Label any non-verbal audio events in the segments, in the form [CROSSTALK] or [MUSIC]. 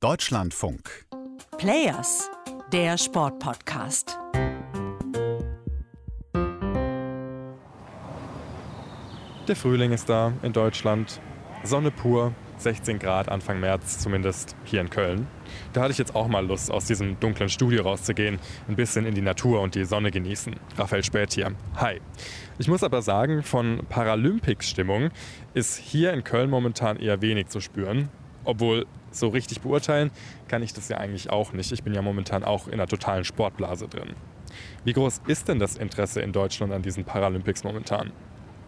Deutschlandfunk. Players, der Sportpodcast. Der Frühling ist da in Deutschland. Sonne pur, 16 Grad Anfang März, zumindest hier in Köln. Da hatte ich jetzt auch mal Lust, aus diesem dunklen Studio rauszugehen, ein bisschen in die Natur und die Sonne genießen. Raphael Spät hier. Hi. Ich muss aber sagen, von Paralympics-Stimmung ist hier in Köln momentan eher wenig zu spüren. Obwohl so richtig beurteilen kann ich das ja eigentlich auch nicht. Ich bin ja momentan auch in einer totalen Sportblase drin. Wie groß ist denn das Interesse in Deutschland an diesen Paralympics momentan?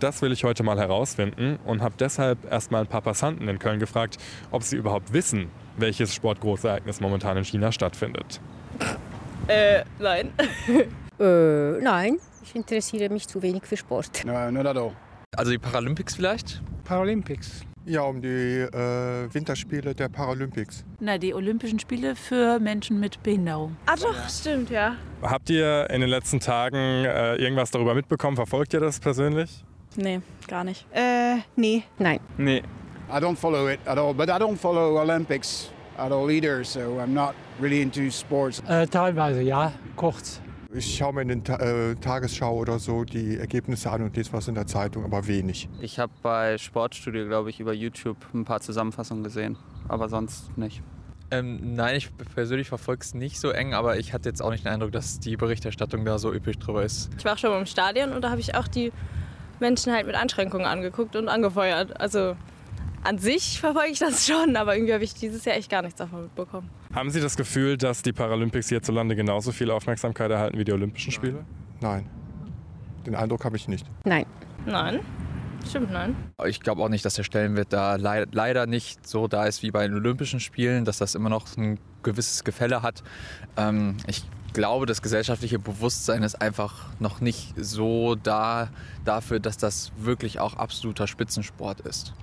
Das will ich heute mal herausfinden und habe deshalb erstmal ein paar Passanten in Köln gefragt, ob sie überhaupt wissen, welches Sportgroßereignis momentan in China stattfindet. Äh, nein. [LAUGHS] äh, nein, ich interessiere mich zu wenig für Sport. No, not at all. Also die Paralympics vielleicht? Paralympics. Ja, um die äh, Winterspiele der Paralympics. Na, die Olympischen Spiele für Menschen mit Behinderung. Ah doch, stimmt, ja. Habt ihr in den letzten Tagen äh, irgendwas darüber mitbekommen? Verfolgt ihr das persönlich? Nee, gar nicht. Äh, nee. Nein. Nee. I don't follow it at all, but I don't follow Olympics at all either, so I'm not really into sports. Äh, teilweise, ja, kurz. Ich schaue mir in den Ta äh, Tagesschau oder so die Ergebnisse an und lese was in der Zeitung, aber wenig. Ich habe bei Sportstudio, glaube ich, über YouTube ein paar Zusammenfassungen gesehen, aber sonst nicht. Ähm, nein, ich persönlich verfolge es nicht so eng, aber ich hatte jetzt auch nicht den Eindruck, dass die Berichterstattung da so üppig drüber ist. Ich war auch schon mal im Stadion und da habe ich auch die Menschen halt mit Einschränkungen angeguckt und angefeuert. Also an sich verfolge ich das schon, aber irgendwie habe ich dieses Jahr echt gar nichts davon mitbekommen. Haben Sie das Gefühl, dass die Paralympics hierzulande genauso viel Aufmerksamkeit erhalten wie die Olympischen Spiele? Nein. Den Eindruck habe ich nicht. Nein. Nein. Stimmt, nein. Ich glaube auch nicht, dass der Stellenwert da le leider nicht so da ist wie bei den Olympischen Spielen, dass das immer noch ein gewisses Gefälle hat. Ähm, ich glaube, das gesellschaftliche Bewusstsein ist einfach noch nicht so da dafür, dass das wirklich auch absoluter Spitzensport ist.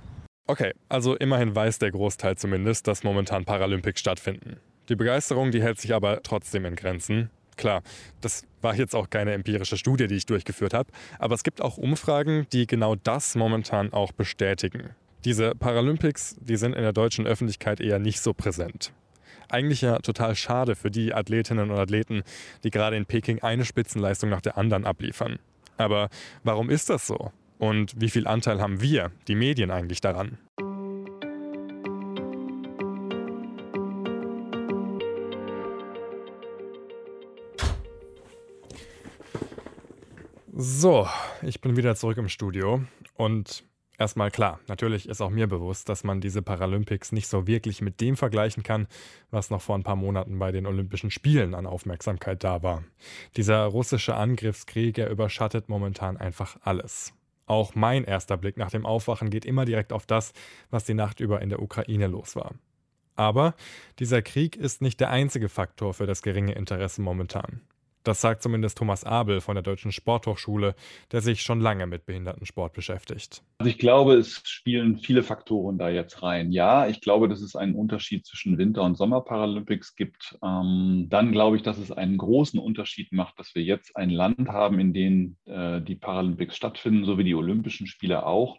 Okay, also immerhin weiß der Großteil zumindest, dass momentan Paralympics stattfinden. Die Begeisterung, die hält sich aber trotzdem in Grenzen. Klar, das war jetzt auch keine empirische Studie, die ich durchgeführt habe, aber es gibt auch Umfragen, die genau das momentan auch bestätigen. Diese Paralympics, die sind in der deutschen Öffentlichkeit eher nicht so präsent. Eigentlich ja total schade für die Athletinnen und Athleten, die gerade in Peking eine Spitzenleistung nach der anderen abliefern. Aber warum ist das so? Und wie viel Anteil haben wir, die Medien, eigentlich daran? So, ich bin wieder zurück im Studio und Erstmal klar, natürlich ist auch mir bewusst, dass man diese Paralympics nicht so wirklich mit dem vergleichen kann, was noch vor ein paar Monaten bei den Olympischen Spielen an Aufmerksamkeit da war. Dieser russische Angriffskrieg, er überschattet momentan einfach alles. Auch mein erster Blick nach dem Aufwachen geht immer direkt auf das, was die Nacht über in der Ukraine los war. Aber dieser Krieg ist nicht der einzige Faktor für das geringe Interesse momentan. Das sagt zumindest Thomas Abel von der Deutschen Sporthochschule, der sich schon lange mit Behindertensport beschäftigt. Also ich glaube, es spielen viele Faktoren da jetzt rein. Ja, ich glaube, dass es einen Unterschied zwischen Winter- und Sommerparalympics gibt. Ähm, dann glaube ich, dass es einen großen Unterschied macht, dass wir jetzt ein Land haben, in dem äh, die Paralympics stattfinden, so wie die Olympischen Spiele auch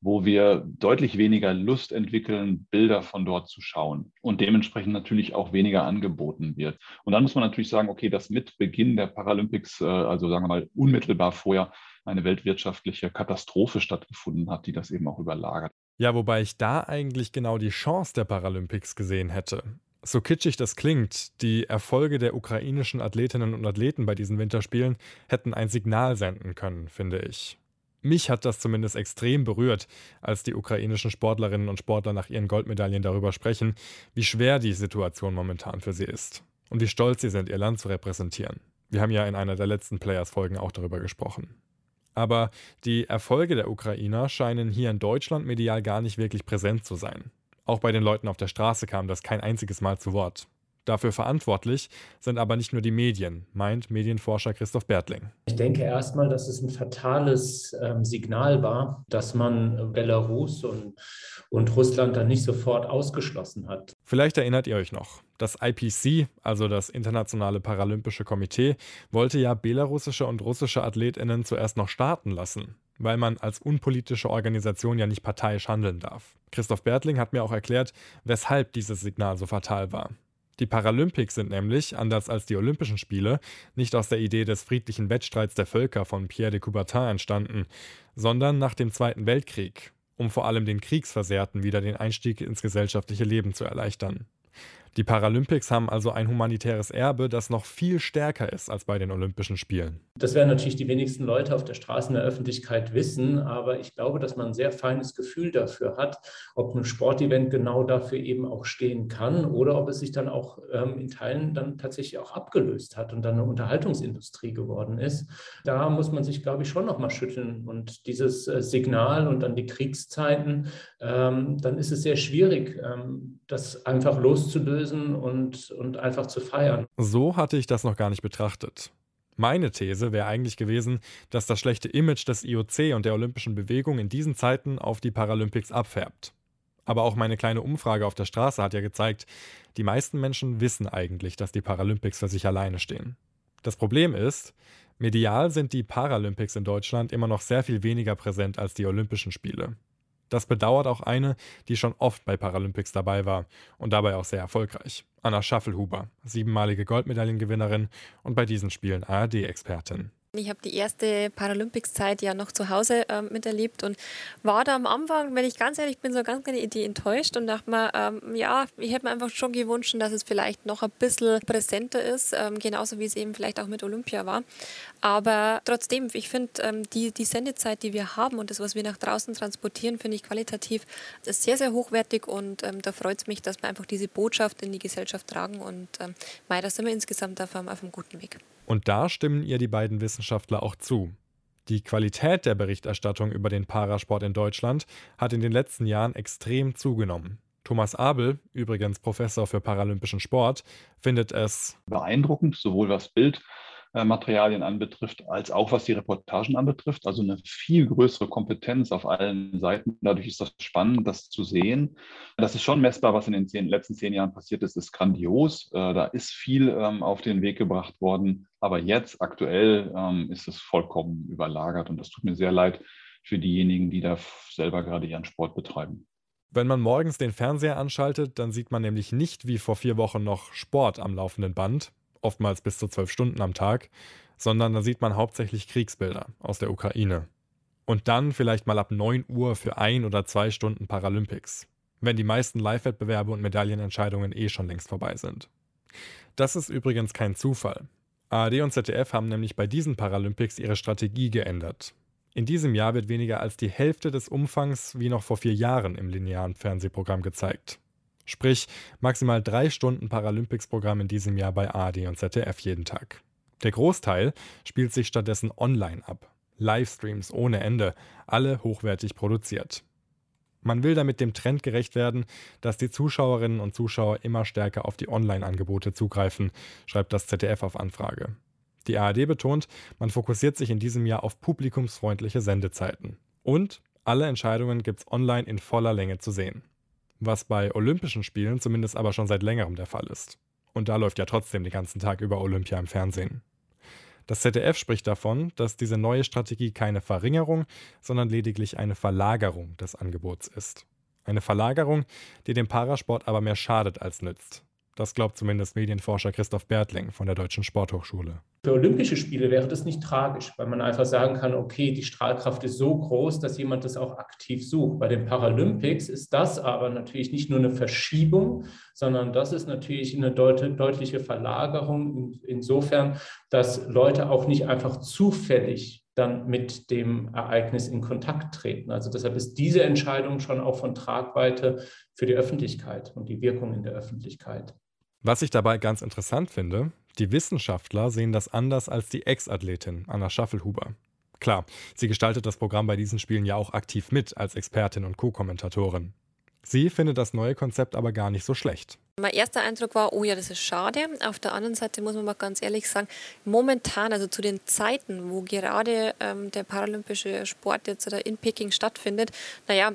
wo wir deutlich weniger Lust entwickeln, Bilder von dort zu schauen und dementsprechend natürlich auch weniger angeboten wird. Und dann muss man natürlich sagen, okay, dass mit Beginn der Paralympics, äh, also sagen wir mal unmittelbar vorher, eine weltwirtschaftliche Katastrophe stattgefunden hat, die das eben auch überlagert. Ja, wobei ich da eigentlich genau die Chance der Paralympics gesehen hätte. So kitschig das klingt, die Erfolge der ukrainischen Athletinnen und Athleten bei diesen Winterspielen hätten ein Signal senden können, finde ich. Mich hat das zumindest extrem berührt, als die ukrainischen Sportlerinnen und Sportler nach ihren Goldmedaillen darüber sprechen, wie schwer die Situation momentan für sie ist und wie stolz sie sind, ihr Land zu repräsentieren. Wir haben ja in einer der letzten Players-Folgen auch darüber gesprochen. Aber die Erfolge der Ukrainer scheinen hier in Deutschland medial gar nicht wirklich präsent zu sein. Auch bei den Leuten auf der Straße kam das kein einziges Mal zu Wort. Dafür verantwortlich sind aber nicht nur die Medien, meint Medienforscher Christoph Bertling. Ich denke erstmal, dass es ein fatales ähm, Signal war, dass man Belarus und, und Russland dann nicht sofort ausgeschlossen hat. Vielleicht erinnert ihr euch noch. Das IPC, also das Internationale Paralympische Komitee, wollte ja belarussische und russische Athletinnen zuerst noch starten lassen. weil man als unpolitische Organisation ja nicht parteiisch handeln darf. Christoph Bertling hat mir auch erklärt, weshalb dieses Signal so fatal war. Die Paralympics sind nämlich, anders als die Olympischen Spiele, nicht aus der Idee des friedlichen Wettstreits der Völker von Pierre de Coubertin entstanden, sondern nach dem Zweiten Weltkrieg, um vor allem den Kriegsversehrten wieder den Einstieg ins gesellschaftliche Leben zu erleichtern. Die Paralympics haben also ein humanitäres Erbe, das noch viel stärker ist als bei den Olympischen Spielen. Das werden natürlich die wenigsten Leute auf der Straße in der Öffentlichkeit wissen, aber ich glaube, dass man ein sehr feines Gefühl dafür hat, ob ein Sportevent genau dafür eben auch stehen kann oder ob es sich dann auch ähm, in Teilen dann tatsächlich auch abgelöst hat und dann eine Unterhaltungsindustrie geworden ist. Da muss man sich, glaube ich, schon nochmal schütteln und dieses äh, Signal und dann die Kriegszeiten, ähm, dann ist es sehr schwierig, ähm, das einfach loszulösen lösen und, und einfach zu feiern. So hatte ich das noch gar nicht betrachtet. Meine These wäre eigentlich gewesen, dass das schlechte Image des IOC und der olympischen Bewegung in diesen Zeiten auf die Paralympics abfärbt. Aber auch meine kleine Umfrage auf der Straße hat ja gezeigt, die meisten Menschen wissen eigentlich, dass die Paralympics für sich alleine stehen. Das Problem ist, medial sind die Paralympics in Deutschland immer noch sehr viel weniger präsent als die Olympischen Spiele. Das bedauert auch eine, die schon oft bei Paralympics dabei war und dabei auch sehr erfolgreich. Anna Schaffelhuber, siebenmalige Goldmedaillengewinnerin und bei diesen Spielen ARD-Expertin. Ich habe die erste Paralympics-Zeit ja noch zu Hause äh, miterlebt und war da am Anfang, wenn ich ganz ehrlich bin, so ganz keine Idee enttäuscht und dachte mir, ähm, ja, ich hätte mir einfach schon gewünscht, dass es vielleicht noch ein bisschen präsenter ist, ähm, genauso wie es eben vielleicht auch mit Olympia war. Aber trotzdem, ich finde, ähm, die, die Sendezeit, die wir haben und das, was wir nach draußen transportieren, finde ich qualitativ ist sehr, sehr hochwertig und ähm, da freut es mich, dass wir einfach diese Botschaft in die Gesellschaft tragen und ähm, da sind wir insgesamt auf auf einem guten Weg. Und da stimmen ihr die beiden Wissenschaftler auch zu. Die Qualität der Berichterstattung über den Parasport in Deutschland hat in den letzten Jahren extrem zugenommen. Thomas Abel, übrigens Professor für paralympischen Sport, findet es beeindruckend, sowohl was Bild Materialien anbetrifft, als auch was die Reportagen anbetrifft. Also eine viel größere Kompetenz auf allen Seiten. Dadurch ist das spannend, das zu sehen. Das ist schon messbar, was in den zehn, letzten zehn Jahren passiert ist, ist grandios. Äh, da ist viel ähm, auf den Weg gebracht worden. Aber jetzt, aktuell, ähm, ist es vollkommen überlagert. Und das tut mir sehr leid für diejenigen, die da selber gerade ihren Sport betreiben. Wenn man morgens den Fernseher anschaltet, dann sieht man nämlich nicht wie vor vier Wochen noch Sport am laufenden Band, oftmals bis zu zwölf Stunden am Tag, sondern da sieht man hauptsächlich Kriegsbilder aus der Ukraine. Und dann vielleicht mal ab 9 Uhr für ein oder zwei Stunden Paralympics, wenn die meisten Live-Wettbewerbe und Medaillenentscheidungen eh schon längst vorbei sind. Das ist übrigens kein Zufall. ARD und ZDF haben nämlich bei diesen Paralympics ihre Strategie geändert. In diesem Jahr wird weniger als die Hälfte des Umfangs wie noch vor vier Jahren im linearen Fernsehprogramm gezeigt. Sprich, maximal drei Stunden Paralympics-Programm in diesem Jahr bei ARD und ZDF jeden Tag. Der Großteil spielt sich stattdessen online ab. Livestreams ohne Ende, alle hochwertig produziert. Man will damit dem Trend gerecht werden, dass die Zuschauerinnen und Zuschauer immer stärker auf die Online-Angebote zugreifen, schreibt das ZDF auf Anfrage. Die ARD betont, man fokussiert sich in diesem Jahr auf publikumsfreundliche Sendezeiten. Und alle Entscheidungen gibt es online in voller Länge zu sehen was bei Olympischen Spielen zumindest aber schon seit längerem der Fall ist. Und da läuft ja trotzdem den ganzen Tag über Olympia im Fernsehen. Das ZDF spricht davon, dass diese neue Strategie keine Verringerung, sondern lediglich eine Verlagerung des Angebots ist. Eine Verlagerung, die dem Parasport aber mehr schadet als nützt. Das glaubt zumindest Medienforscher Christoph Bertling von der Deutschen Sporthochschule. Für Olympische Spiele wäre das nicht tragisch, weil man einfach sagen kann, okay, die Strahlkraft ist so groß, dass jemand das auch aktiv sucht. Bei den Paralympics ist das aber natürlich nicht nur eine Verschiebung, sondern das ist natürlich eine deut deutliche Verlagerung insofern, dass Leute auch nicht einfach zufällig dann mit dem Ereignis in Kontakt treten. Also deshalb ist diese Entscheidung schon auch von Tragweite für die Öffentlichkeit und die Wirkung in der Öffentlichkeit. Was ich dabei ganz interessant finde, die Wissenschaftler sehen das anders als die Ex-Athletin Anna Schaffelhuber. Klar, sie gestaltet das Programm bei diesen Spielen ja auch aktiv mit als Expertin und Co-Kommentatorin. Sie findet das neue Konzept aber gar nicht so schlecht. Mein erster Eindruck war, oh ja, das ist schade. Auf der anderen Seite muss man mal ganz ehrlich sagen, momentan, also zu den Zeiten, wo gerade ähm, der paralympische Sport jetzt in Peking stattfindet, naja,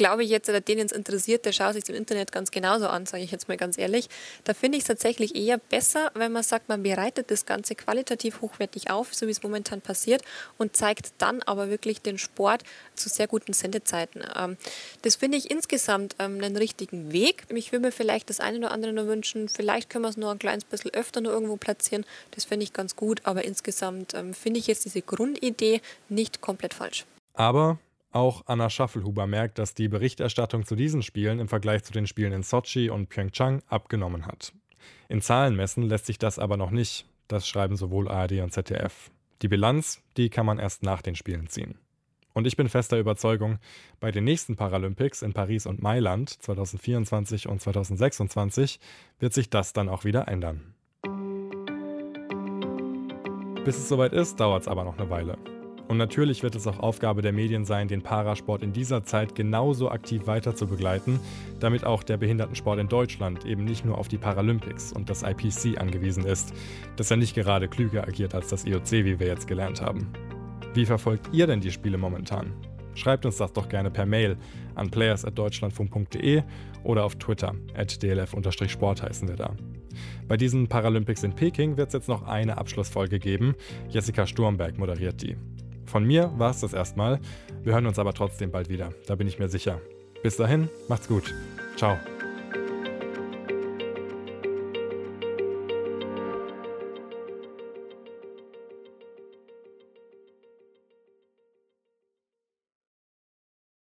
glaube ich jetzt, oder den es interessiert, der schaut sich im Internet ganz genauso an, sage ich jetzt mal ganz ehrlich. Da finde ich es tatsächlich eher besser, wenn man sagt, man bereitet das Ganze qualitativ hochwertig auf, so wie es momentan passiert, und zeigt dann aber wirklich den Sport zu sehr guten Sendezeiten. Ähm, das finde ich insgesamt ähm, einen richtigen Weg. Ich würde mir vielleicht das eine oder andere nur wünschen, vielleicht können wir es nur ein kleines bisschen öfter nur irgendwo platzieren. Das finde ich ganz gut, aber insgesamt ähm, finde ich jetzt diese Grundidee nicht komplett falsch. Aber auch Anna Schaffelhuber merkt, dass die Berichterstattung zu diesen Spielen im Vergleich zu den Spielen in Sochi und Pyeongchang abgenommen hat. In Zahlen messen lässt sich das aber noch nicht. Das schreiben sowohl ARD und ZDF. Die Bilanz, die kann man erst nach den Spielen ziehen. Und ich bin fester Überzeugung, bei den nächsten Paralympics in Paris und Mailand 2024 und 2026 wird sich das dann auch wieder ändern. Bis es soweit ist, dauert es aber noch eine Weile. Und natürlich wird es auch Aufgabe der Medien sein, den Parasport in dieser Zeit genauso aktiv weiter zu begleiten, damit auch der Behindertensport in Deutschland eben nicht nur auf die Paralympics und das IPC angewiesen ist, das ja nicht gerade klüger agiert als das IOC, wie wir jetzt gelernt haben. Wie verfolgt ihr denn die Spiele momentan? Schreibt uns das doch gerne per Mail an players.deutschlandfunk.de oder auf Twitter at dlf-sport heißen wir da. Bei diesen Paralympics in Peking wird es jetzt noch eine Abschlussfolge geben. Jessica Sturmberg moderiert die. Von mir war es das erstmal. Wir hören uns aber trotzdem bald wieder, da bin ich mir sicher. Bis dahin, macht's gut. Ciao.